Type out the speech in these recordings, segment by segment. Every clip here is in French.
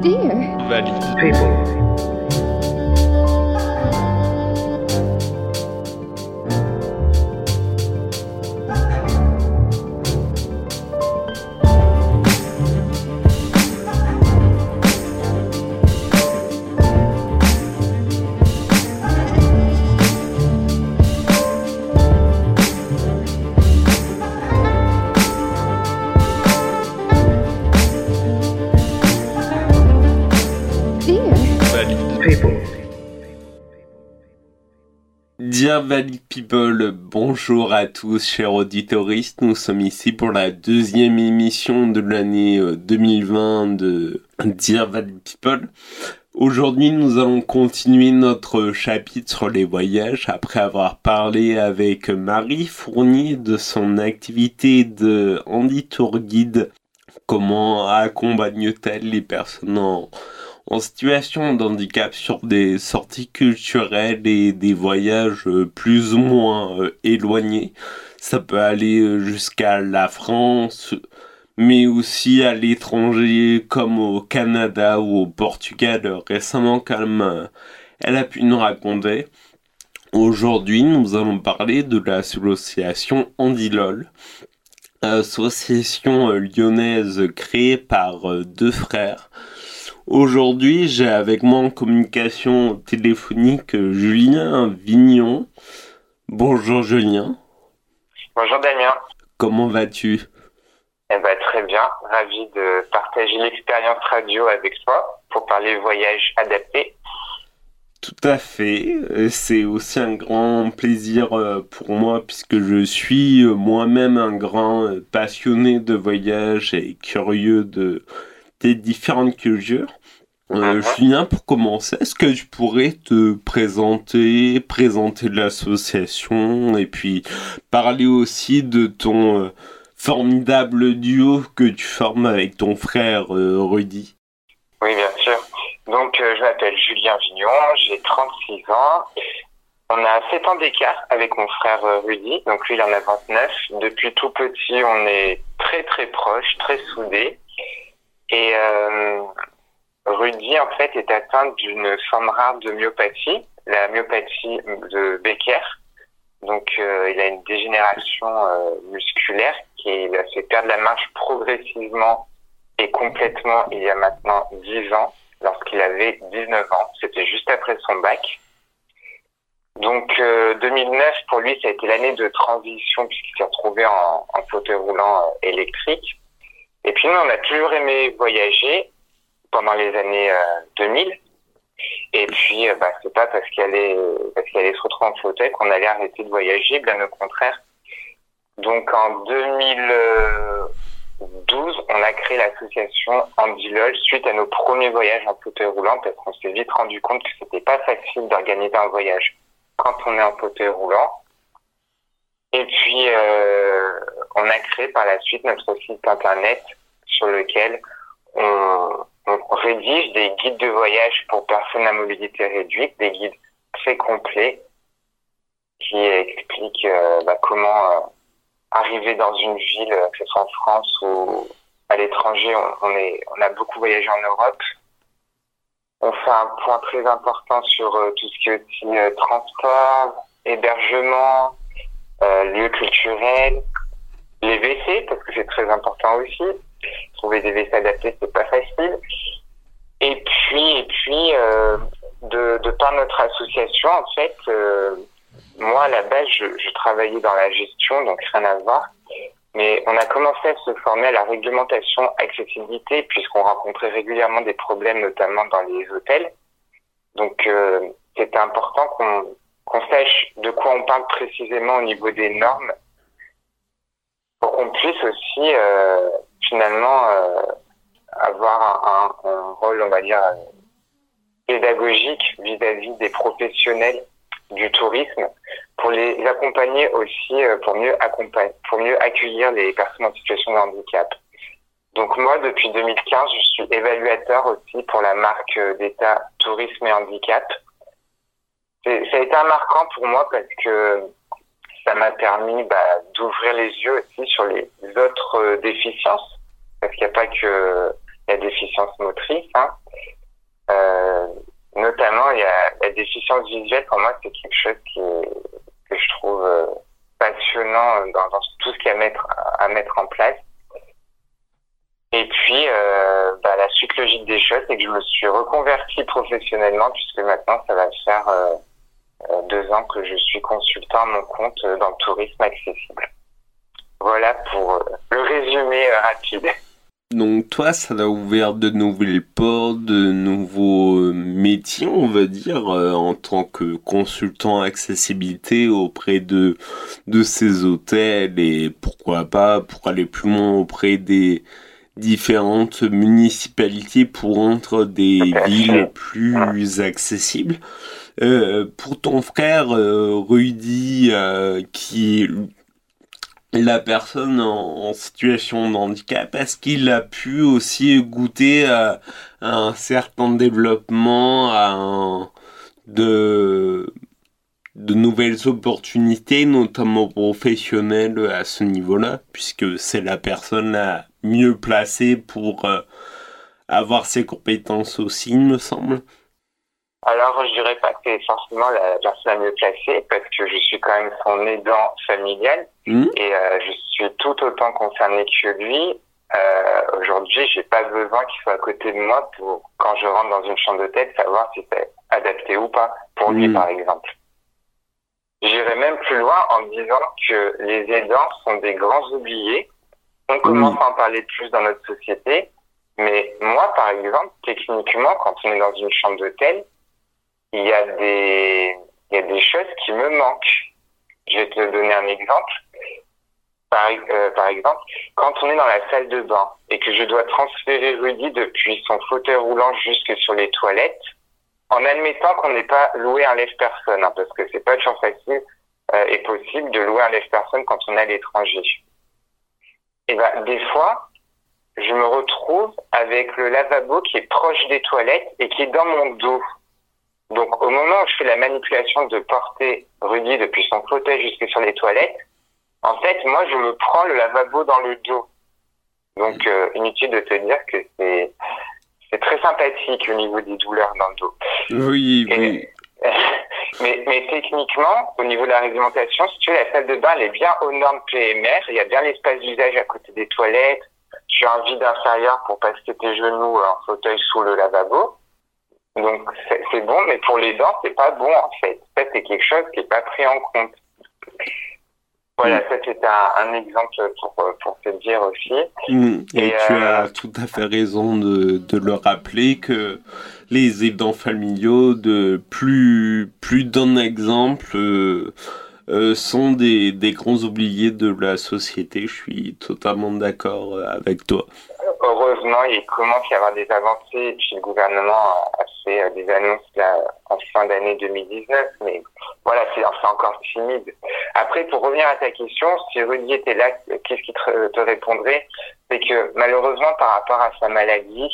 Dear. People, Valid People, bonjour à tous, chers auditoristes. Nous sommes ici pour la deuxième émission de l'année euh, 2020 de Dear Valid People. Aujourd'hui, nous allons continuer notre chapitre sur les voyages après avoir parlé avec Marie Fournier de son activité de Handy Tour Guide. Comment accompagne-t-elle les personnes en, en situation d'handicap sur des sorties culturelles et des voyages euh, plus ou moins euh, éloignés. Ça peut aller euh, jusqu'à la France, mais aussi à l'étranger comme au Canada ou au Portugal récemment comme elle a pu nous raconter. Aujourd'hui, nous allons parler de l'association Andilol, association lyonnaise créée par deux frères. Aujourd'hui, j'ai avec moi en communication téléphonique euh, Julien Vignon. Bonjour Julien, Bonjour Damien. comment vas-tu? Eh ben, très bien. Ravi de partager l'expérience radio avec toi pour parler voyage adapté. Tout à fait, Euh, c'est aussi un grand plaisir euh, pour moi puisque je suis moi-même un grand passionné de voyage et curieux de des différentes cultures. Euh, Mhm. Julien, pour commencer, est-ce que tu pourrais te présenter, présenter l'association et puis parler aussi de ton euh, formidable duo que tu formes avec ton frère euh, Rudy? Oui, bien sûr. Donc, je m'appelle Julien Vignon, j'ai 36 ans. On a 7 ans d'écart avec mon frère Rudy, donc lui il en a 29. Depuis tout petit, on est très très proches, très soudés. Et euh, Rudy, en fait, est atteint d'une forme rare de myopathie, la myopathie de Becker. Donc, euh, il a une dégénération euh, musculaire qui lui a fait perdre la marche progressivement et complètement il y a maintenant 10 ans, lorsqu'il avait 19 ans. C'était juste après son bac. Donc, euh, 2009, pour lui, ça a été l'année de transition puisqu'il s'est retrouvé en, en fauteuil roulant euh, électrique. Et puis, nous, on a toujours aimé voyager pendant les années euh, 2000. Et puis, euh, bah, c'est pas parce qu'il allait, parce qu'il allait se retrouver en fauteuil qu'on allait arrêter de voyager, bien au contraire. Donc, en 2012, on a créé l'association Andilol suite à nos premiers voyages en fauteuil roulant parce qu'on s'est vite rendu compte que c'était pas facile d'organiser un voyage quand on est en fauteuil roulant. Et puis, euh, on a créé par la suite notre site internet sur lequel on, rédige des guides de voyage pour personnes à mobilité réduite, des guides très complets qui expliquent euh, bah, comment euh, arriver dans une ville, que ce soit en France ou à l'étranger. On, on, a beaucoup voyagé en Europe. On fait un point très important sur tout ce qui est aussi transport, hébergement, euh, lieux culturels, les WC, parce que c'est très important aussi. Trouver des WC adaptés, c'est pas facile. Et puis, et puis, euh, de, de par notre association, en fait, euh, moi, à la base, je, je travaillais dans la gestion, donc rien à voir. Mais on a commencé à se former à la réglementation accessibilité, puisqu'on rencontrait régulièrement des problèmes, notamment dans les hôtels. Donc, euh, c'était important qu'on qu'on sache de quoi on parle précisément au niveau des normes, pour qu'on puisse aussi euh, finalement euh, avoir un, rôle, on va dire, pédagogique vis-à-vis -vis des professionnels du tourisme, pour les accompagner aussi, euh, pour mieux accompagner, pour mieux accueillir les personnes en situation de handicap. Donc moi, depuis 2015, je suis évaluateur aussi pour la marque d'État Tourisme et Handicap. Ça a été un marquant pour moi parce que ça m'a permis bah, d'ouvrir les yeux aussi sur les autres déficiences, parce qu'il n'y a pas que la déficience motrice. Hein. Euh, notamment, il y a la déficience visuelle. Pour moi, c'est quelque chose que je trouve euh, passionnant dans, tout ce qu'il y a à mettre, à mettre en place. Et puis, euh, bah, la suite logique des choses, c'est que je me suis reconverti professionnellement, puisque maintenant, ça va faire euh, euh, deux ans que je suis consultant à mon compte dans le tourisme accessible. Voilà pour le résumé rapide. Donc toi, ça a ouvert de nouvelles portes, de nouveaux métiers, on va dire, en tant que consultant accessibilité auprès de, de ces hôtels et pourquoi pas, pour aller plus loin auprès des, différentes municipalités pour rendre des villes plus accessibles. Euh, pour ton frère euh, Rudy, euh, qui est la personne en, situation de handicap, est-ce qu'il a pu aussi goûter à, un certain développement, à de, nouvelles opportunités, notamment professionnelles à ce niveau-là, puisque c'est la personne la mieux placée pour avoir ses compétences aussi, il me semble? Alors, je dirais pas que c'est forcément la personne la mieux placée, parce que je suis quand même son aidant familial, mmh. et euh, je suis tout autant concerné que lui. Euh, Aujourd'hui, j'ai pas besoin qu'il soit à côté de moi pour, quand je rentre dans une chambre d'hôtel, savoir si c'est adapté ou pas, pour lui, mmh. par exemple. J'irais même plus loin en disant que les aidants sont des grands oubliés. On commence à en parler plus dans notre société, mais moi, par exemple, techniquement, quand on est dans une chambre d'hôtel, il y a des, il y a des choses qui me manquent. Je vais te donner un exemple. Par, euh, par exemple, quand on est dans la salle de bain et que je dois transférer Rudy depuis son fauteuil roulant jusque sur les toilettes, en admettant qu'on n'ait pas loué un lève-personne, hein, parce que c'est pas toujours facile euh, et possible de louer un lève-personne quand on est à l'étranger. Et ben, des fois, je me retrouve avec le lavabo qui est proche des toilettes et qui est dans mon dos. Donc, au moment où je fais la manipulation de porter Rudy depuis son fauteuil jusque sur les toilettes, en fait, moi, je me prends le lavabo dans le dos. Donc, euh, inutile de te dire que c'est c'est très sympathique au niveau des douleurs dans le dos. Oui, oui. mais, mais techniquement, au niveau de la réglementation, si tu veux, la salle de bain, elle est bien aux normes PMR. Il y a bien l'espace d'usage à côté des toilettes. Tu as un vide inférieur pour passer tes genoux en fauteuil sous le lavabo. Donc, c'est bon, mais pour les dents, c'est pas bon, en fait. Ça, c'est quelque chose qui est pas pris en compte. Voilà, mm. ça c'est un, un, exemple pour, pour te dire aussi. Mm. Et, tu euh, as tout à fait raison de, de, le rappeler que les aidants familiaux, de plus, plus d'un exemple, euh, euh, sont des, des grands oubliés de la société. Je suis totalement d'accord avec toi heureusement, il commence à y avoir des avancées. Puis le gouvernement a fait euh, des annonces là, en fin d'année 2019, mais voilà, c'est encore timide. Après, pour revenir à ta question, si Rudy était là, qu'est-ce qu'il te, répondrait? C'est que malheureusement, par rapport à sa maladie,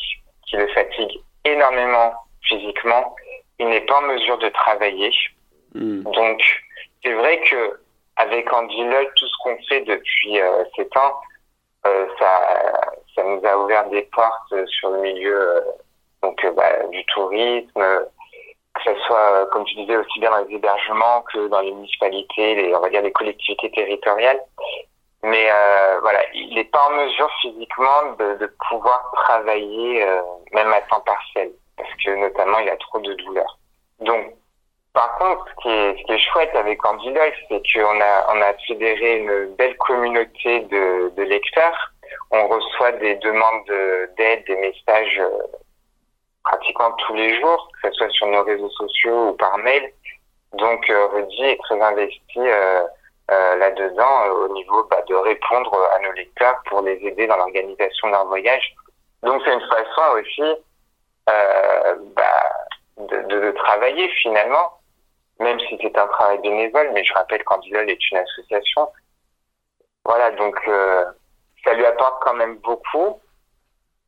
qui le fatigue énormément physiquement, il n'est pas en mesure de travailler. Hmm. Donc, c'est vrai que avec Andy Lloyd, tout ce qu'on fait depuis euh, ces temps, euh, ça, ça nous a ouvert des portes sur le milieu euh, donc euh, bah, du tourisme, que ce soit, comme tu disais, aussi bien dans les hébergements que dans les municipalités, les, on va dire les collectivités territoriales. Mais euh, voilà, il n'est pas en mesure physiquement de, pouvoir travailler même à temps partiel, parce que notamment il a trop de douleurs. Donc par contre, ce qui est, ce qui est chouette avec Andy c'est qu'on a, on a fédéré une belle communauté de, lecteurs. On reçoit des demandes d'aide, des messages euh, pratiquement tous les jours, que ce soit sur nos réseaux sociaux ou par mail. Donc, euh, Rudy est très investi euh, euh là-dedans au niveau bah, de répondre à nos lecteurs pour les aider dans l'organisation de leur voyage. Donc, c'est une façon aussi bah, de, de, de travailler finalement même si c'est un travail bénévole, mais je rappelle qu'Andilol est une association. Voilà, donc euh, ça lui apporte quand même beaucoup.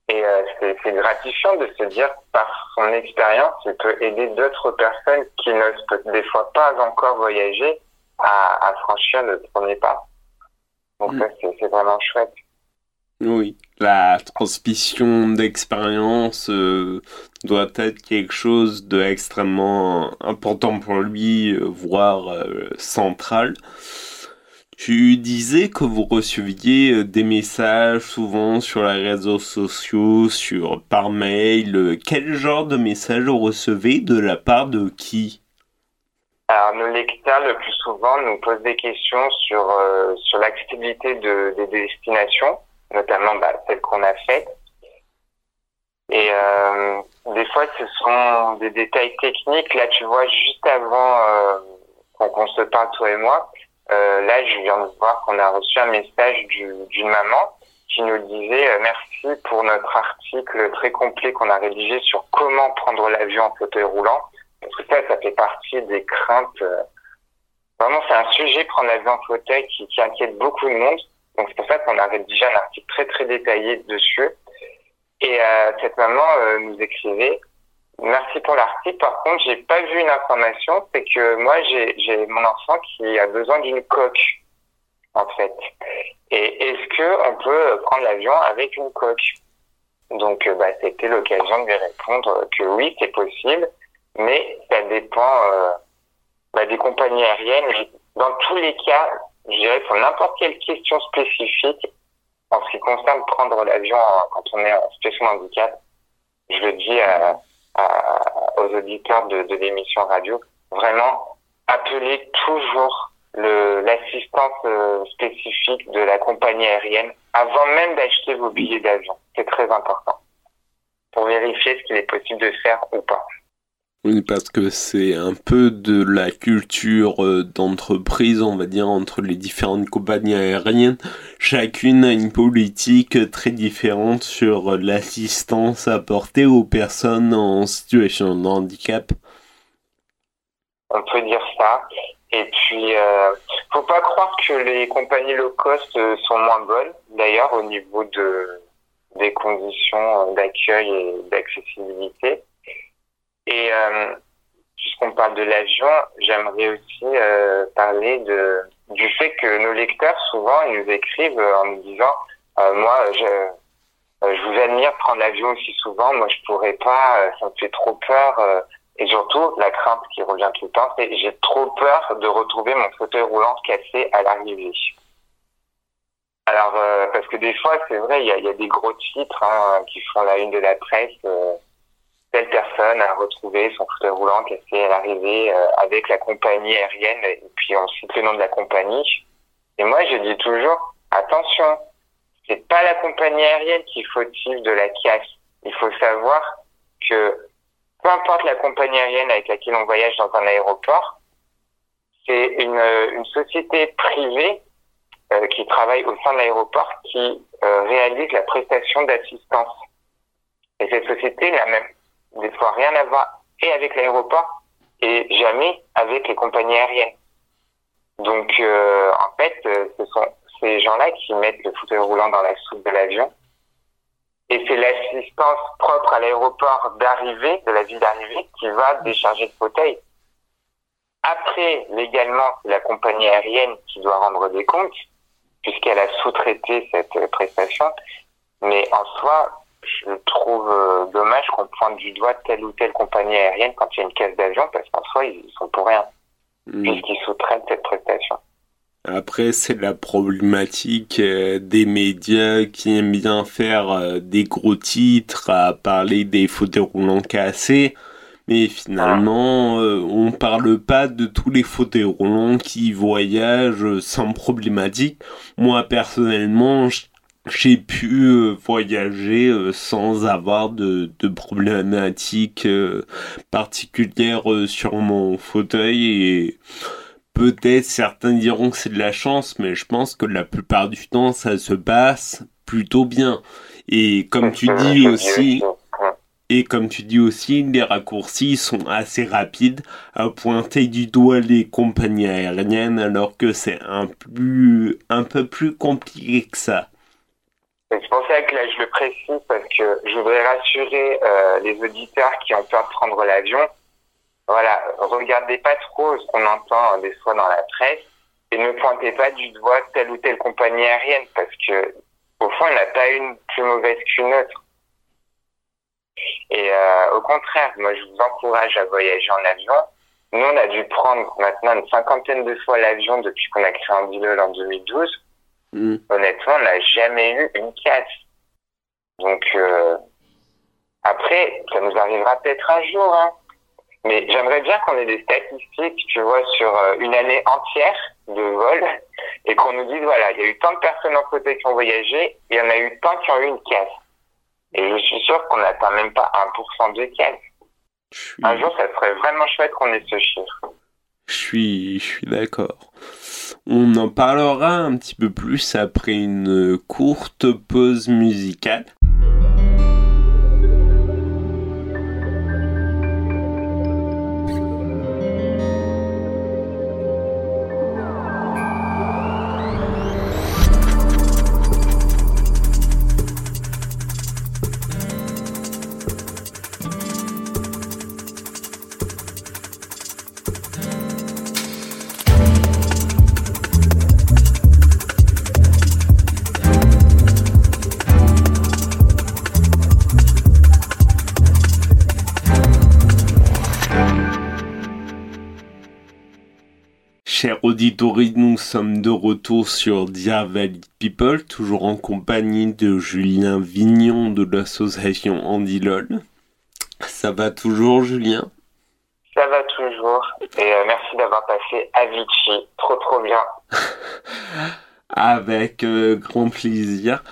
Et euh, c'est gratifiant de se dire, par son expérience, il peut aider d'autres personnes qui n'osent des fois pas encore voyager à, à franchir le premier pas. Donc mm. ça, c'est vraiment chouette. Oui, la transmission d'expérience euh, doit être quelque chose d'extrêmement important pour lui, euh, voire euh, central. Tu disais que vous receviez des messages souvent sur les réseaux sociaux, sur par mail. Quel genre de messages vous recevez de la part de qui? Alors nos lecteurs le plus souvent nous posent des questions sur sur l'accessibilité de, des destinations notamment bah, celle qu'on a faite. Et euh, des fois, ce sont des détails techniques. Là, tu vois, juste avant euh, qu'on se parle, toi et moi, euh, là, je viens de voir qu'on a reçu un message d'une maman qui nous disait euh, merci pour notre article très complet qu'on a rédigé sur comment prendre l'avion en fauteuil roulant. Parce que ça, ça fait partie des craintes. Euh, vraiment, c'est un sujet, prendre l'avion en fauteuil, qui, qui inquiète beaucoup de monde. Donc c'est pour ça qu'on a rédigé un article très très détaillé dessus. Et euh, cette maman euh, nous écrivait Merci pour l'article. Par contre, j'ai pas vu une information, c'est que moi j'ai mon enfant qui a besoin d'une coque en fait. Et est-ce que on peut prendre l'avion avec une coque? Donc euh, bah, c'était l'occasion de lui répondre que oui, c'est possible, mais ça dépend bah, des compagnies aériennes. Dans tous les cas, je dirais pour n'importe quelle question spécifique, en ce qui concerne prendre l'avion quand on est en situation de je le dis à, aux auditeurs de, de l'émission radio, vraiment, appelez toujours l'assistance euh, spécifique de la compagnie aérienne avant même d'acheter vos billets d'avion. C'est très important pour vérifier ce qu'il est possible de faire ou pas. Oui, parce que c'est un peu de la culture euh, d'entreprise, on va dire, entre les différentes compagnies aériennes. Chacune a une politique très différente sur l'assistance apportée aux personnes en situation de handicap. On peut dire ça. Et puis, euh, faut pas croire que les compagnies low cost euh, sont moins bonnes, d'ailleurs, au niveau de, des conditions d'accueil et d'accessibilité. Et euh, puisqu'on parle de l'avion, j'aimerais aussi euh, parler de du fait que nos lecteurs souvent ils nous écrivent en nous disant euh, moi je je vous admire prendre l'avion aussi souvent, moi je pourrais pas, ça me fait trop peur. et surtout, la crainte qui revient tout le temps, c'est j'ai trop peur de retrouver mon fauteuil roulant cassé à l'arrivée. Alors, parce que des fois, c'est vrai, il y a, y a, des gros titres hein, qui font la une de la presse telle personne a retrouvé son fauteuil roulant cassé à l'arrivée euh, avec la compagnie aérienne et puis on cite le nom de la compagnie. Et moi, je dis toujours, attention, c'est pas la compagnie aérienne qui fautive de la casse. Il faut savoir que peu importe la compagnie aérienne avec laquelle on voyage dans un aéroport, c'est une, une société privée euh, qui travaille au sein de l'aéroport qui euh, réalise la prestation d'assistance. Et cette société n'a même des fois rien à voir et avec l'aéroport et jamais avec les compagnies aériennes. Donc euh, en fait, euh, ce sont ces gens-là qui mettent le fauteuil roulant dans la soupe de l'avion. Et c'est l'assistance propre à l'aéroport d'arrivée, de la ville d'arrivée, qui va décharger le fauteuil. Après, légalement, c'est la compagnie aérienne qui doit rendre des comptes, puisqu'elle a sous-traité cette prestation. Mais en soi, je trouve euh, dommage qu'on pointe du doigt telle ou telle compagnie aérienne quand il y a une caisse d'avion, parce qu'en soi, ils sont pour rien, mmh. puisqu'ils sous-traitent cette prestation. Après, c'est la problématique euh, des médias qui aiment bien faire euh, des gros titres à parler des fauteuils roulants cassés. Mais finalement, euh, on parle pas de tous les fauteuils roulants qui voyagent sans problématique. Moi, personnellement, j'ai pu euh, voyager euh, sans avoir de, de problématiques euh, particulières sur mon fauteuil et peut-être certains diront que c'est de la chance mais je pense que la plupart du temps ça se passe plutôt bien et comme tu dis aussi et comme tu dis aussi, les raccourcis sont assez rapides à pointer du doigt les compagnies aériennes alors que c'est un, plus, un peu plus compliqué que ça. C'est pour ça que là, je le précise parce que je voudrais rassurer euh, les auditeurs qui ont peur de prendre l'avion. Voilà, regardez pas trop ce qu'on entend des fois dans la presse et ne pointez pas du doigt telle ou telle compagnie aérienne parce que au fond, il n'y a pas une plus mauvaise qu'une autre. Et euh, au contraire, moi, je vous encourage à voyager en avion. Nous, on a dû prendre maintenant une cinquantaine de fois l'avion depuis qu'on a créé Andilol en 2012. Mm. Honnêtement, on n'a jamais eu une casse. Donc, euh, après, ça nous arrivera peut-être un jour. Hein. Mais j'aimerais bien qu'on ait des statistiques, tu vois, sur euh, une année entière de vol et qu'on nous dise, voilà, il y a eu tant de personnes en côté qui ont voyagé et il y en a eu tant qui ont eu une caisse. Et je suis sûr qu'on n'atteint même pas 1% de suis, Un jour, ça serait vraiment chouette qu'on ait ce chiffre. je suis, je suis d'accord. On en parlera un petit peu plus après une courte pause musicale. Auditeurs, nous sommes de retour sur Dear Valley People, toujours en compagnie de Julien Vignon de l'association Andilol. Ça va toujours, Julien? Ça va toujours. Et euh, merci d'avoir passé Avicii. Trop, trop bien. Avec euh, grand plaisir.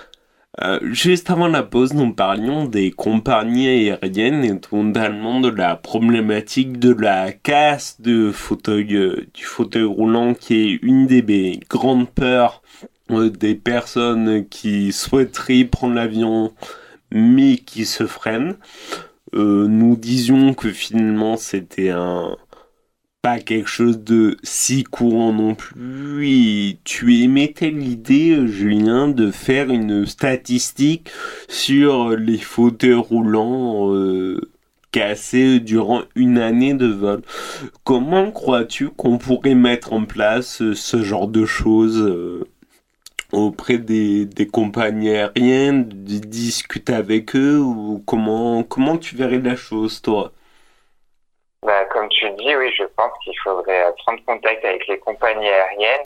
Euh, juste avant la pause, nous parlions des compagnies aériennes et notamment de la problématique de la casse de fauteuil, euh, du fauteuil roulant qui est une des grandes peurs euh, des personnes qui souhaiteraient prendre l'avion mais qui se freinent. Nous disions que finalement c'était un pas quelque chose de si courant non plus. Tu émettais l'idée, Julien, de faire une statistique sur les fauteuils roulants euh, cassés durant une année de vol. Comment crois-tu qu'on pourrait mettre en place ce genre de choses euh, auprès des, compagnies aériennes, de discuter avec eux ou comment, comment tu verrais la chose, toi? Bah, comme tu dis, oui, je pense qu'il faudrait euh, prendre contact avec les compagnies aériennes,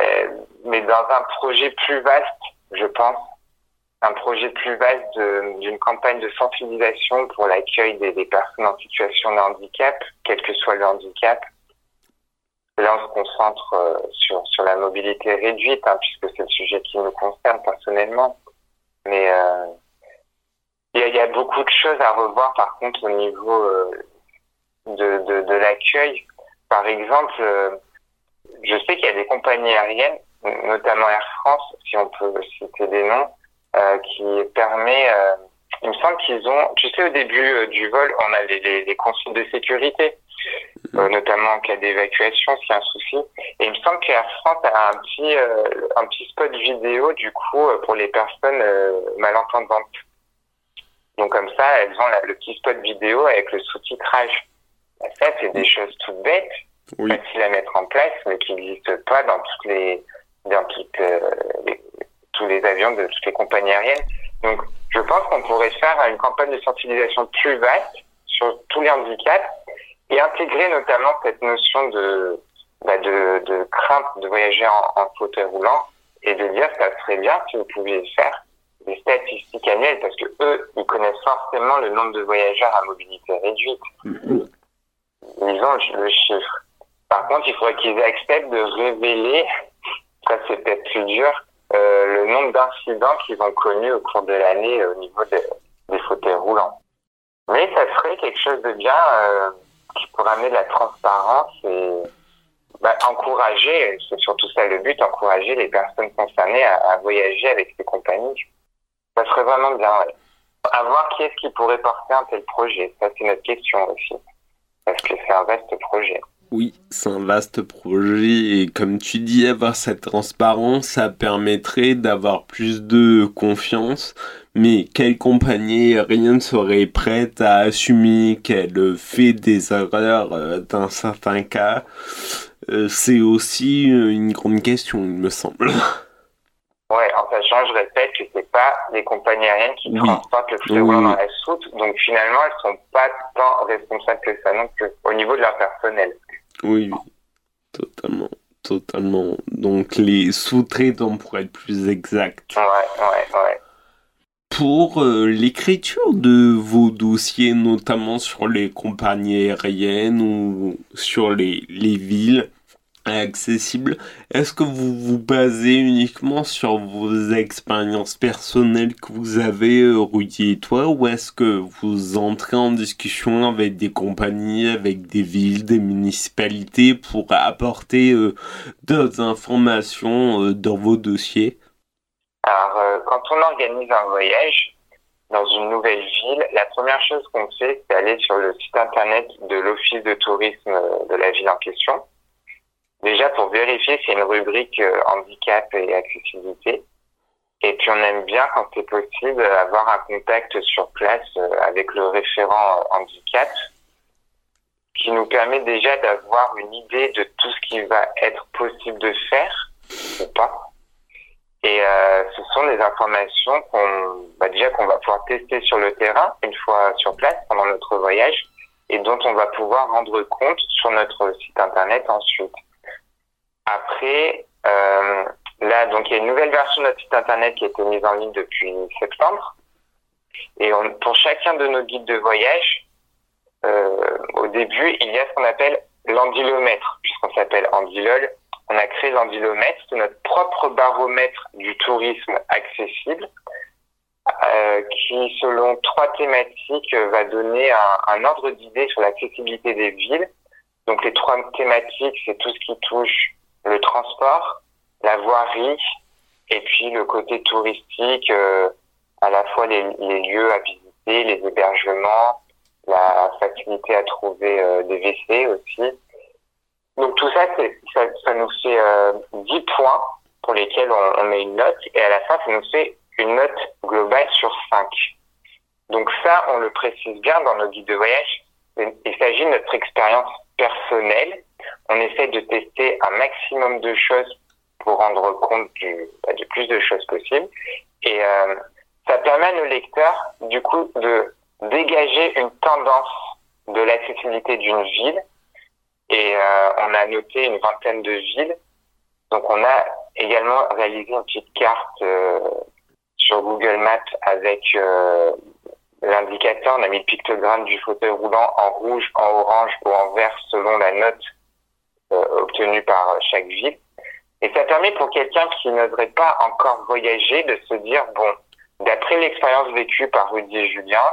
euh, mais dans un projet plus vaste, je pense, un projet plus vaste d'une campagne de sensibilisation pour l'accueil des, personnes en situation de handicap, quel que soit le handicap. Là, on se concentre euh, sur, sur la mobilité réduite, hein, puisque c'est le sujet qui nous concerne personnellement. Mais il y, a, beaucoup de choses à revoir, par contre, au niveau de, de, de l'accueil. Par exemple, euh, je sais qu'il y a des compagnies aériennes, notamment Air France, si on peut citer des noms, euh, qui permet, euh, il me semble qu'ils ont, tu sais, au début euh, du vol, on a les, les, les consignes de sécurité, euh, notamment en cas d'évacuation, s'il y a un souci. Et il me semble qu'Air France a un petit, euh, un petit spot vidéo, du coup, pour les personnes euh, malentendantes. Donc comme ça, elles ont la- le petit spot vidéo avec le sous-titrage. Ben, Ça, c'est des choses toutes bêtes, Oui. faciles à mettre en place, mais qui n'existent pas dans toutes les, dans toutes, euh, les- tous les avions de toutes les compagnies aériennes. Donc, je pense qu'on pourrait faire une campagne de sensibilisation plus vaste sur tous les handicaps et intégrer notamment cette notion de, bah, de, de crainte de voyager en, en fauteuil roulant et de dire ça serait bien si vous pouviez faire des statistiques annuelles parce que eux, ils connaissent forcément le nombre de voyageurs à mobilité réduite. Ils ont le chiffre. Par contre, il faudrait qu'ils acceptent de révéler, ça c'est peut-être plus dur, euh, le nombre d'incidents qu'ils ont connus au cours de l'année euh, au niveau des, des fauteuils roulants. Mais ça serait quelque chose de bien euh, qui pourrait amener de la transparence et bah, encourager, c'est surtout ça le but, encourager les personnes concernées à, à voyager avec ces compagnies. Ça serait vraiment bien, ouais. À voir qui est-ce qui pourrait porter un tel projet. Ça, c'est notre question aussi. Parce que c'est un vaste projet. Oui, c'est un vaste projet et comme tu dis, avoir cette transparence, ça permettrait d'avoir plus de confiance. Mais quelle compagnie aérienne serait prête à assumer qu'elle fait des erreurs euh, dans certains cas Euh, C'est aussi une grande question, il me semble. Ouais, en sachant, je répète, que c'est pas les compagnies aériennes qui Oui. transportent le fauteuil Oui, dans la soute, donc finalement, elles sont pas tant responsables que ça non plus, au niveau de leur personnel. Oui, oui. Totalement. Totalement. Donc les sous-traitants pour être plus exact. Ouais, ouais, ouais. Pour euh, l'écriture de vos dossiers, notamment sur les compagnies aériennes ou sur les, les villes accessibles, est-ce que vous vous basez uniquement sur vos expériences personnelles que vous avez, euh, Rudy et toi, ou est-ce que vous entrez en discussion avec des compagnies, avec des villes, des municipalités pour apporter euh, d'autres informations euh, dans vos dossiers? Alors, quand on organise un voyage dans une nouvelle ville, la première chose qu'on fait, c'est aller sur le site internet de l'office de tourisme de la ville en question. Déjà pour vérifier a une rubrique euh, handicap et accessibilité. Et puis on aime bien, quand c'est possible, avoir un contact sur place euh, avec le référent euh, handicap qui nous permet déjà d'avoir une idée de tout ce qui va être possible de faire ou pas. Et euh, ce sont des informations qu'on, bah déjà qu'on va pouvoir tester sur le terrain une fois sur place pendant notre voyage et dont on va pouvoir rendre compte sur notre site internet ensuite. Après, euh, là, donc il y a une nouvelle version de notre site internet qui a été mise en ligne depuis septembre. Et on, pour chacun de nos guides de voyage, euh, au début, il y a ce qu'on appelle l'andilomètre, puisqu'on s'appelle Andilol. On a créé l'andilomètre, c'est notre propre baromètre du tourisme accessible, euh, qui, selon trois thématiques, va donner un, un ordre d'idée sur l'accessibilité des villes. Donc les trois thématiques, c'est tout ce qui touche le transport, la voirie, et puis le côté touristique, euh, à la fois les, les lieux à visiter, les hébergements, la facilité à trouver euh, des WC aussi. Donc tout ça, ça, ça nous fait euh, 10 points pour lesquels on, on met une note, et à la fin, ça nous fait une note globale sur 5. Donc ça, on le précise bien dans nos guides de voyage. Il s'agit de notre expérience personnelle. On essaie de tester un maximum de choses pour rendre compte du, bah, plus de choses possibles. Et euh, ça permet à nos lecteurs, du coup, de dégager une tendance de l'accessibilité d'une ville. Et euh, on a noté une vingtaine de villes. Donc on a également réalisé une petite carte euh, sur Google Maps avec l'indicateur. On a mis le pictogramme du fauteuil roulant en rouge, en orange ou en vert selon la note euh, obtenue par chaque ville. Et ça permet pour quelqu'un qui n'oserait pas encore voyager de se dire, bon, d'après l'expérience vécue par Rudy et Julien,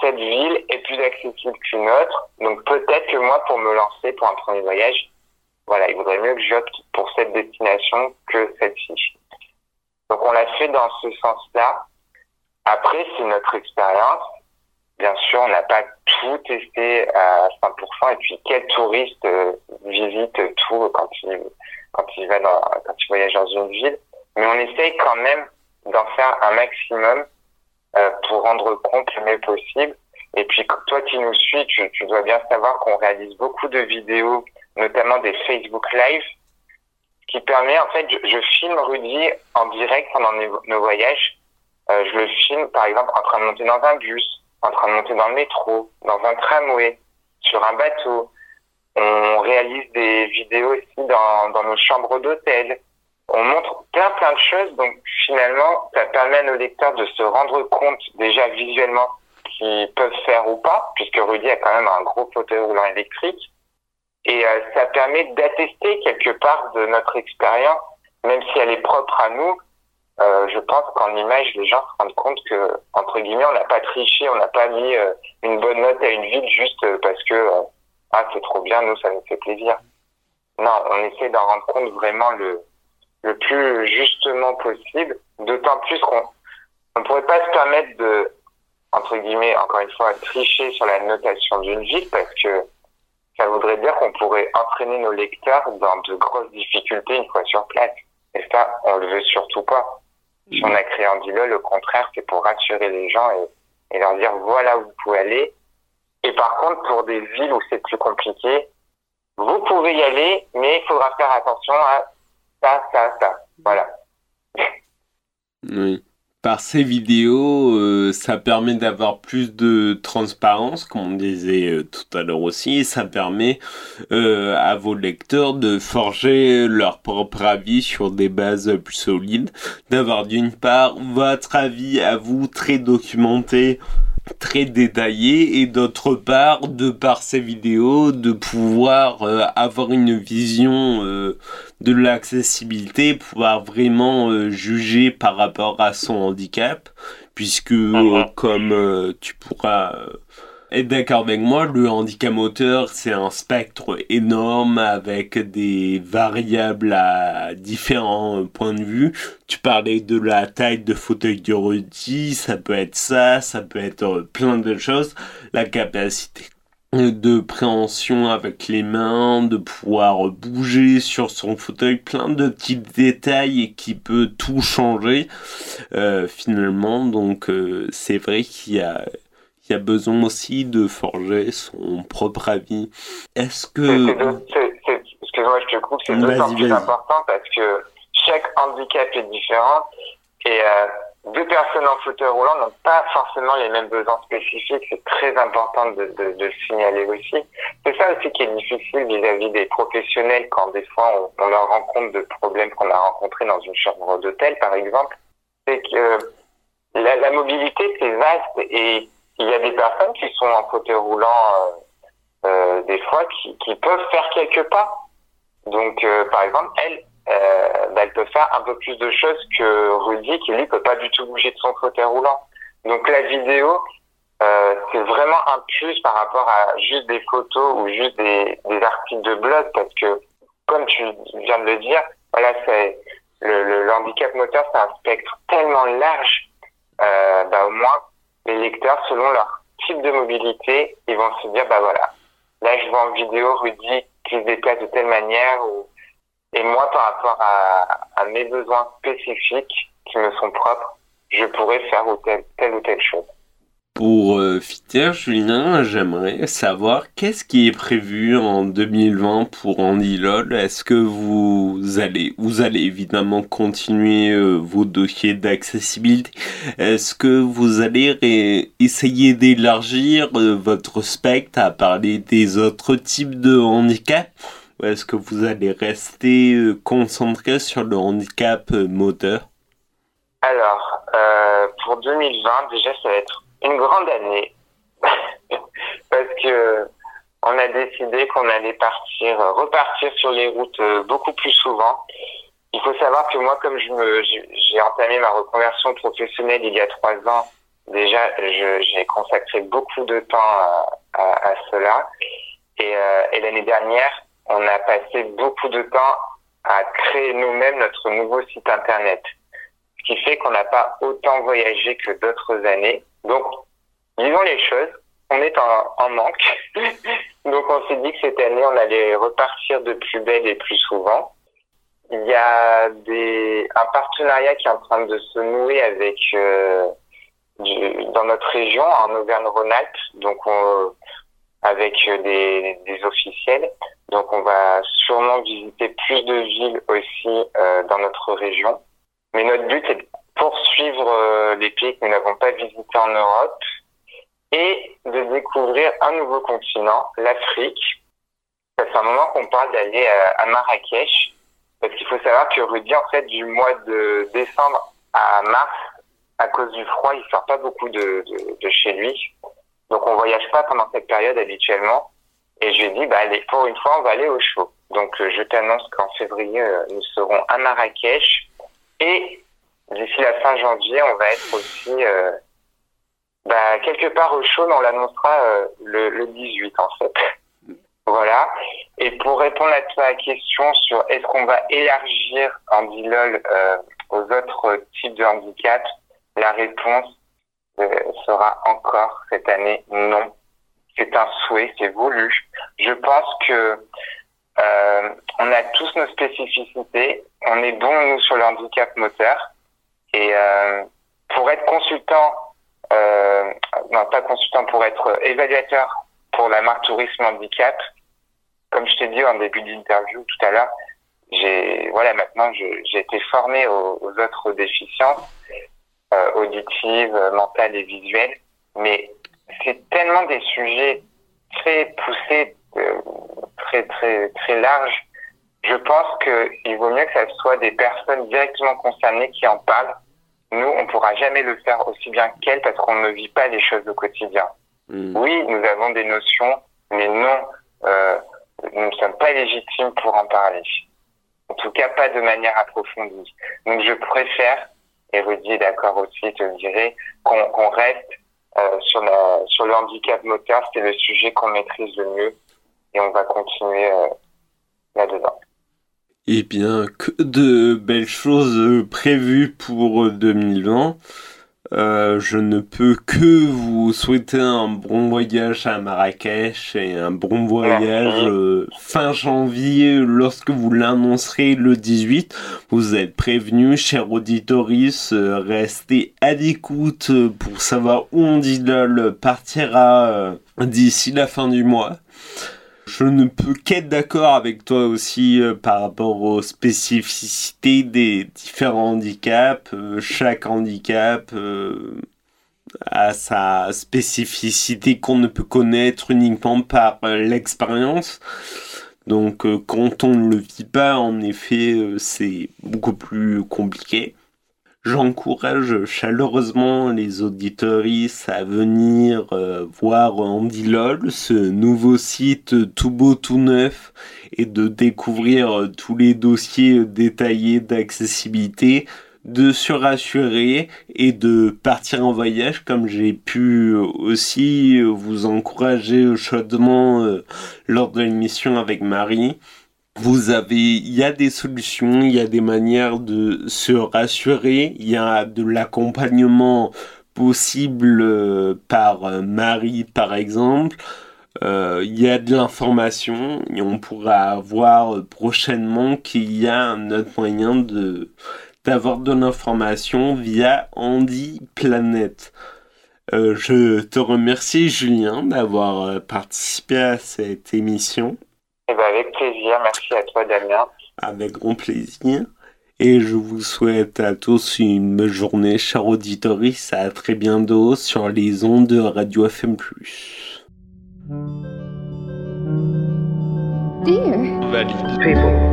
cette ville est plus accessible qu'une autre. Donc peut-être que moi, pour me lancer pour un premier voyage, voilà, il vaudrait mieux que j'opte pour cette destination que celle-ci. Donc on l'a fait dans ce sens-là. Après, c'est notre expérience. Bien sûr, on n'a pas tout testé à 100%. Et puis, quel touriste euh, visite tout quand il quand il va dans quand il voyage dans une ville Mais on essaye quand même d'en faire un maximum euh, pour rendre compte le mieux possible. Et puis, toi qui nous suis, tu, dois bien savoir qu'on réalise beaucoup de vidéos, notamment des Facebook Live, qui permet, en fait, je, filme Rudy en direct pendant nos, nos voyages. Euh, je le filme, par exemple, en train de monter dans un bus, en train de monter dans le métro, dans un tramway, sur un bateau. On réalise des vidéos dans, dans nos chambres d'hôtel. On montre plein plein de choses, donc finalement, ça permet à nos lecteurs de se rendre compte déjà visuellement qu'ils peuvent faire ou pas, puisque Rudy a quand même un gros fauteuil roulant électrique. Et euh, ça permet d'attester quelque part de notre expérience, même si elle est propre à nous. Euh, je pense qu'en image, les gens se rendent compte que, entre guillemets, on n'a pas triché, on n'a pas mis euh, une bonne note à une ville juste parce que euh, ah c'est trop bien, nous ça nous fait plaisir. Non, on essaie d'en rendre compte vraiment le le plus justement possible. D'autant plus qu'on on pourrait pas se permettre de entre guillemets encore une fois tricher sur la notation d'une ville parce que ça voudrait dire qu'on pourrait entraîner nos lecteurs dans de grosses difficultés une fois sur place. Et ça, on le veut surtout pas. Si on a créé Andilol, au contraire, c'est pour rassurer les gens et, et leur dire voilà où vous pouvez aller. Et par contre, pour des villes où c'est plus compliqué, vous pouvez y aller, mais il faudra faire attention à ça, ça, ça. Voilà. Oui. Par ces vidéos, euh, ça permet d'avoir plus de transparence, comme on disait euh, tout à l'heure aussi, et ça permet euh, à vos lecteurs de forger leur propre avis sur des bases plus solides, d'avoir d'une part votre avis à vous très documenté très détaillé et d'autre part, de par ces vidéos, de pouvoir euh, avoir une vision euh, de l'accessibilité, pouvoir vraiment euh, juger par rapport à son handicap, puisque Mhm. comme tu pourras d'accord avec moi, le handicap moteur, c'est un spectre énorme avec des variables à différents points de vue. Tu parlais de la taille de fauteuil de Rudy, ça peut être ça, ça peut être euh, plein de choses. La capacité de préhension avec les mains, de pouvoir bouger sur son fauteuil, plein de petits détails qui peut tout changer euh, finalement. Donc euh, c'est vrai qu'il y a il y a besoin aussi de forger son propre avis. Est-ce que Excuse-moi, je te coupe, c'est d'autant plus important parce que chaque handicap est différent et euh, deux personnes en fauteuil roulant n'ont pas forcément les mêmes besoins spécifiques. C'est très important de, de, de le signaler aussi. C'est ça aussi qui est difficile vis-à-vis des professionnels quand des fois on, on leur rend compte de problèmes qu'on a rencontrés dans une chambre d'hôtel, par exemple. C'est que la, la mobilité, c'est vaste et il y a des personnes qui sont en fauteuil roulant euh, euh, des fois qui, peuvent faire quelques pas. Donc, euh, par exemple, elle, bah, elle peut faire un peu plus de choses que Rudy, qui lui peut pas du tout bouger de son fauteuil roulant. Donc, la vidéo, c'est vraiment un plus par rapport à juste des photos ou juste des, articles de blog, parce que, comme tu viens de le dire, voilà, c'est le, handicap moteur, c'est un spectre tellement large. Bah, au moins, les lecteurs, selon leur type de mobilité, ils vont se dire, bah voilà, là je vois en vidéo Rudy qui se déplace de telle manière, et moi par rapport à, mes besoins spécifiques qui me sont propres, je pourrais faire ou telle ou telle chose. Pour euh, Julien, j'aimerais savoir qu'est-ce qui est prévu en 2020 pour Andy LOL. Est-ce que vous allez, vous allez évidemment continuer euh, vos dossiers d'accessibilité? Est-ce que vous allez essayer d'élargir euh, votre spectre à parler des autres types de handicap ou est-ce que vous allez rester euh, concentré sur le handicap moteur? Alors, pour 2020, déjà, ça va être une grande année. Parce que on a décidé qu'on allait partir, euh, repartir sur les routes euh, beaucoup plus souvent. Il faut savoir que moi, comme je me, j'ai entamé ma reconversion professionnelle il y a trois ans, déjà, j'ai consacré beaucoup de temps à, à- à cela. Et, euh, et l'année dernière, on a passé beaucoup de temps à créer nous-mêmes notre nouveau site internet ce qui fait qu'on n'a pas autant voyagé que d'autres années. Donc, disons les choses, on est en, en manque. Donc, on s'est dit que cette année, on allait repartir de plus belle et plus souvent. Il y a des, un partenariat qui est en train de se nouer avec euh, du- dans notre région, en Auvergne-Rhône-Alpes, donc on- avec des, des officiels. Donc, on va sûrement visiter plus de villes aussi euh, dans notre région. Mais notre but est poursuivre euh, les pays que nous n'avons pas visités en Europe et de découvrir un nouveau continent, l'Afrique. Ça fait un moment qu'on parle d'aller à, à Marrakech, parce qu'il faut savoir que Rudy, en fait, du mois de décembre à mars, à cause du froid, il sort pas beaucoup de, de, chez lui. Donc on voyage pas pendant cette période habituellement. Et je lui ai dit, bah allez, pour une fois, on va aller au chaud. Donc euh, je t'annonce qu'en février, euh, nous serons à Marrakech. Et d'ici la fin janvier, on va être aussi euh, bah, quelque part au chaud, on l'annoncera euh, le, le 18 en fait. Voilà. Et pour répondre à ta question sur est-ce qu'on va élargir Andy LOL euh, aux autres types de handicap, la réponse euh, sera encore cette année non. C'est un souhait, c'est voulu. Je pense que euh, on a tous nos spécificités. On est bon nous sur le handicap moteur. Et euh, pour être consultant, euh, non pas consultant, pour être évaluateur pour la marque Tourisme Handicap, comme je t'ai dit en début d'interview tout à l'heure, j'ai voilà maintenant j'ai été formé aux, autres déficiences euh, auditives, mentales et visuelles, mais c'est tellement des sujets très poussés, euh, très très très larges. Je pense qu'il vaut mieux que ce soit des personnes directement concernées qui en parlent. Nous, on pourra jamais le faire aussi bien qu'elles parce qu'on ne vit pas les choses au quotidien. Hmm. Oui, nous avons des notions, mais non, euh, nous ne sommes pas légitimes pour en parler. En tout cas, pas de manière approfondie. Donc, je préfère, et Rudy est d'accord aussi, te dirais, qu'on reste euh, sur, la, sur le handicap moteur. C'est le sujet qu'on maîtrise le mieux et on va continuer euh, là-dedans. Eh bien, que de belles choses prévues pour 2020. Euh, je ne peux que vous souhaiter un bon voyage à Marrakech et un bon voyage euh, fin janvier lorsque vous l'annoncerez le 18. Vous êtes prévenus, chers auditoris, euh, restez à l'écoute pour savoir où on dit partira d'ici la fin du mois. Je ne peux qu'être d'accord avec toi aussi euh, par rapport aux spécificités des différents handicaps. Euh, chaque handicap euh, a sa spécificité qu'on ne peut connaître uniquement par l'expérience. Donc quand on ne le vit pas, en effet, c'est beaucoup plus compliqué. J'encourage chaleureusement les auditoristes à venir euh, voir Andy LOL, ce nouveau site tout beau, tout neuf, et de découvrir euh, tous les dossiers détaillés d'accessibilité, de se rassurer et de partir en voyage comme j'ai pu aussi vous encourager chaudement euh, lors de l'émission avec Marie vous avez, il y a des solutions, il y a des manières de se rassurer, il y a de l'accompagnement possible euh, par euh, Marie par exemple. Euh, il y a de l'information et on pourra voir prochainement qu'il y a un autre moyen d'avoir de l'information via Andy Planet. je te remercie Julien d'avoir participé à cette émission. Eh ben, avec plaisir. Merci à toi, Damien. Avec grand plaisir. Et je vous souhaite à tous une bonne journée, chers auditeurs. À très bientôt sur les ondes de Radio FM+. Dear.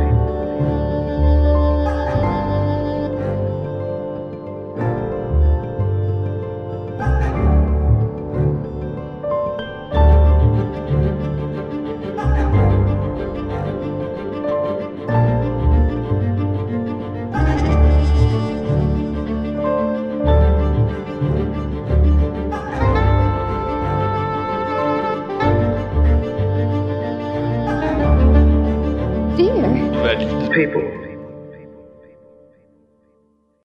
People